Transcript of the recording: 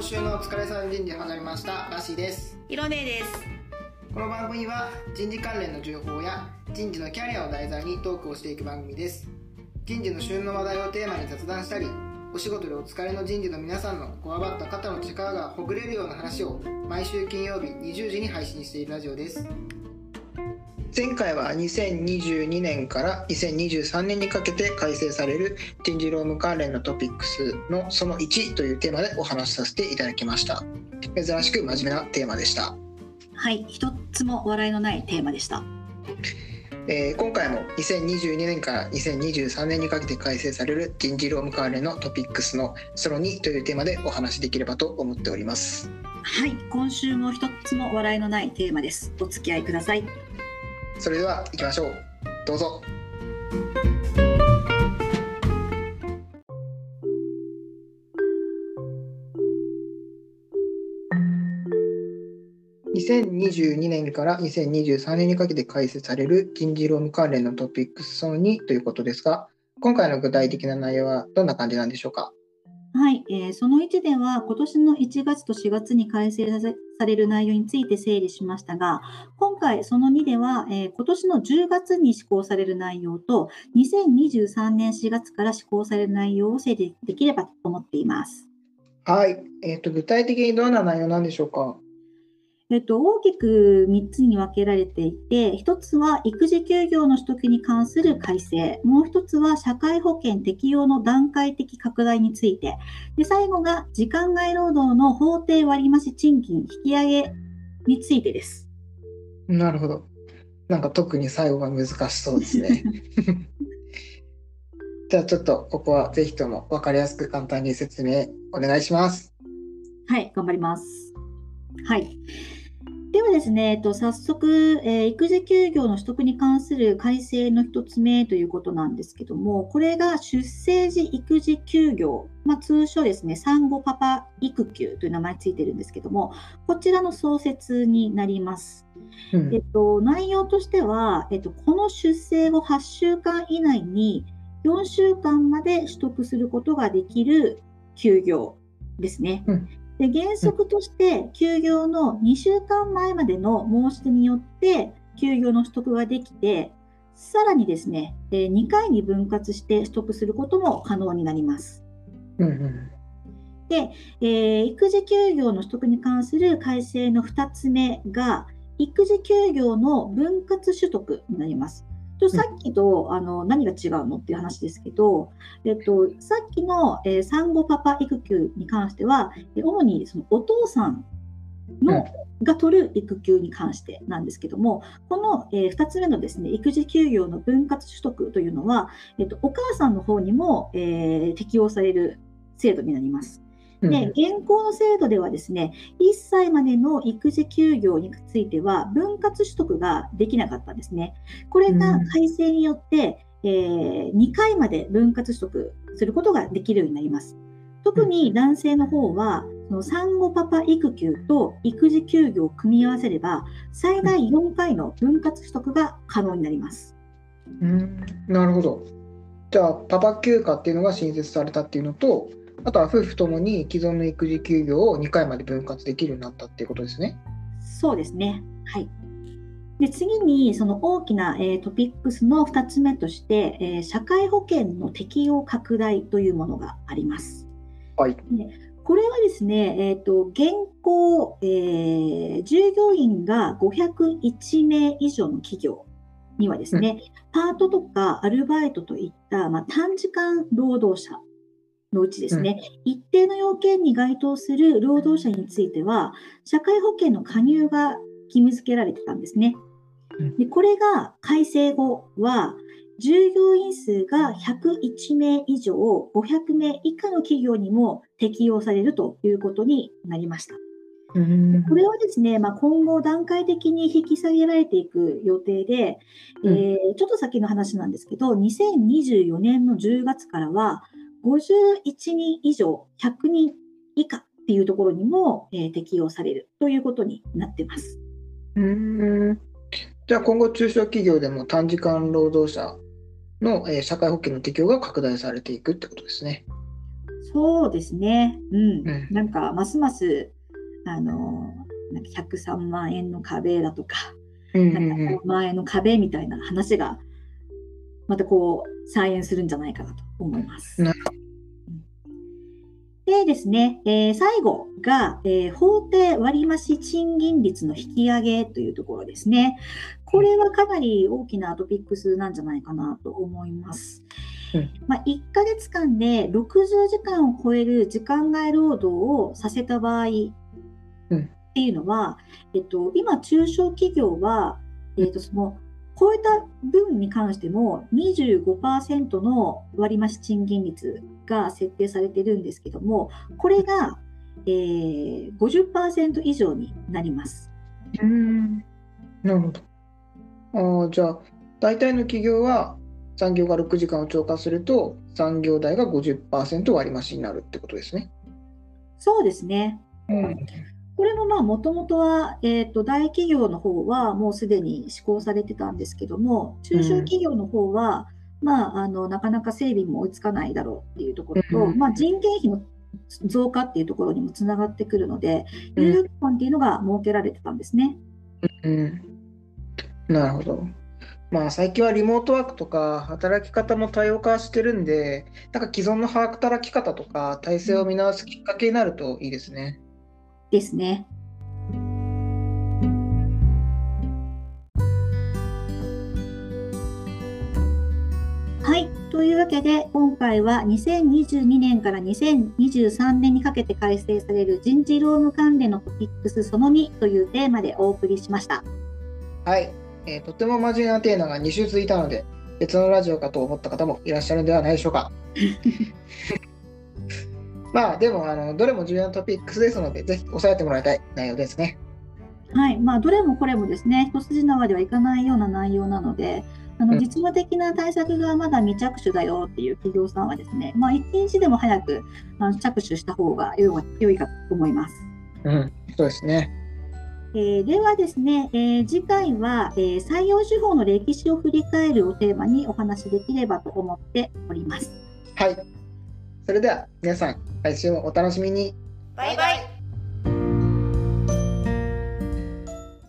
今週のお疲れさん人事始めました。ラッシーです。ひろねです。この番組は人事関連の情報や人事のキャリアを題材にトークをしていく番組です。人事の旬の話題をテーマに雑談したりお仕事でお疲れの人事の皆さんのこわばった肩の力がほぐれるような話を毎週金曜日20時に配信しているラジオです前回は2022年から2023年にかけて改正される人事労務関連のトピックスのその1というテーマでお話しさせていただきました。珍しく真面目なテーマでした。はい一つも笑いのないテーマでした。えー、今回も2022年から2023年にかけて改正される人事労務関連のトピックスのその2というテーマでお話しできればと思っております。はい今週も一つも笑いのないテーマです。お付き合いくださいそれでは行きましょうどうぞ2022年から2023年にかけて開設される人事労務関連のトピックスその2ということですが、今回の具体的な内容はどんな感じなんでしょうか？はい、えー、その1では今年の1月と4月に改正される内容について整理しましたが、今回その2では、えー、今年の10月に施行される内容と、2023年4月から施行される内容を整理できればと思っています。はい、えーと、具体的にどんな内容なんでしょうか？えっと、大きく3つに分けられていて、1つは育児休業の取得に関する改正、もう1つは社会保険適用の段階的拡大について、で最後が時間外労働の法定割増賃金引き上げについてです。なるほど。なんか特に最後が難しそうですね。じゃあちょっとここはぜひとも分かりやすく簡単に説明お願いします。はい、頑張ります。はい。ですね、えっと、早速、えー、育児休業の取得に関する改正の1つ目ということなんですけども、これが出生時育児休業、まあ、通称ですね、産後パパ育休という名前ついてるんですけども、こちらの創設になります。うん、えっと、内容としては、えっと、この出生後8週間以内に4週間まで取得することができる休業ですね。うんで原則として休業の2週間前までの申し出によって休業の取得ができてさらにですね2回に分割して取得することも可能になります。うんうんで、えー、育児休業の取得に関する改正の2つ目が、育児休業の分割取得になります。とさっきとあの何が違うのっていう話ですけど、えっと、さっきの、えー、産後パパ育休に関しては、主にそのお父さんの、が取る育休に関してなんですけども、この、えー、2つ目のですね育児休業の分割取得というのは、えっと、お母さんの方にも、えー、適用される制度になります。で、現行の制度ではですね、1歳までの育児休業については分割取得ができなかったんですね。これが改正によって、えー、2回まで分割取得することができるようになります。特に男性の方は、その産後パパ育休と育児休業を組み合わせれば、最大4回の分割取得が可能になります。うんなるほど。じゃあ、パパ休暇っていうのが新設されたっていうのと、あとは夫婦ともに既存の育児休業を2回まで分割できるようになったっていうことですね。そうですね。はい。で次にその大きな、えー、トピックスの2つ目として、えー、社会保険の適用拡大というものがあります。はい、これはですね、えーと、現行、えー、従業員が501名以上の企業にはですね、うん、パートとかアルバイトといった、まあ、短時間労働者のうちですね、うん、一定の要件に該当する労働者については、社会保険の加入が義務付けられてたんですね。でこれが改正後は、従業員数が101名以上、500名以下の企業にも適用されるということになりました。これはですね、まあ、今後段階的に引き下げられていく予定で、うん、えー、ちょっと先の話なんですけど、2024年の10月からは、51人以上、100人以下っていうところにも、えー、適用されるということになってます。うんじゃあ今後、中小企業でも短時間労働者の、えー、社会保険の適用が拡大されていくってことですね。そうですね。うん。うんなんか、ますます、あの、なんか103万円の壁だとか、うんなんか5万円の壁みたいな話が、またこう、再演するんじゃないかなと思います。でですね、えー最後が、えー法定割増賃金率の引き上げというところですね。これはかなり大きなトピックスなんじゃないかなと思います。うんまあ、1ヶ月間で60時間を超える時間外労働をさせた場合うんっていうのは、えっと、今、中小企業は、えっと、その超えた分に関しても25%の割増賃金率が設定されているんですけども、これが、えー、50%以上になります。うんなるほど。ああ、じゃあ、大体の企業は産業が6時間を超過すると、産業代が50%割増になるってことですね。そうですね。うん。これもまあ、もともとは、えっと、大企業の方はもうすでに施行されてたんですけども、中小企業の方は、まあ、あの、なかなか整備も追いつかないだろうっていうところと、うんまあ、人件費の増加っていうところにもつながってくるので、うん猶予期間っていうのが設けられてたんですね。うん。なるほど。まあ最近はリモートワークとか働き方も多様化してるんで、なんか既存の働き方とか体制を見直すきっかけになるといいですね。ですね。はい。というわけで、今回は2022年から2023年にかけて改正される人事労務関連のトピックスその2というテーマでお送りしました。はい、えーとても真面目なテーマが2週続いたので、別のラジオかと思った方もいらっしゃるのではないでしょうか。まあでもあの、どれも重要なトピックスですので、ぜひ押さえてもらいたい内容ですね。はい。まあ、どれもこれもですね、一筋縄ではいかないような内容なので、あのうん実務的な対策がまだ未着手だよっていう企業さんはですね、まあ、一日でも早くあの着手した方が良い良いかと思います。うん、そうですね。えーではですね、えー次回は、えー採用手法の歴史を振り返るをテーマにお話しできればと思っております。はい。それでは皆さん、来週もお楽しみに。バイバイ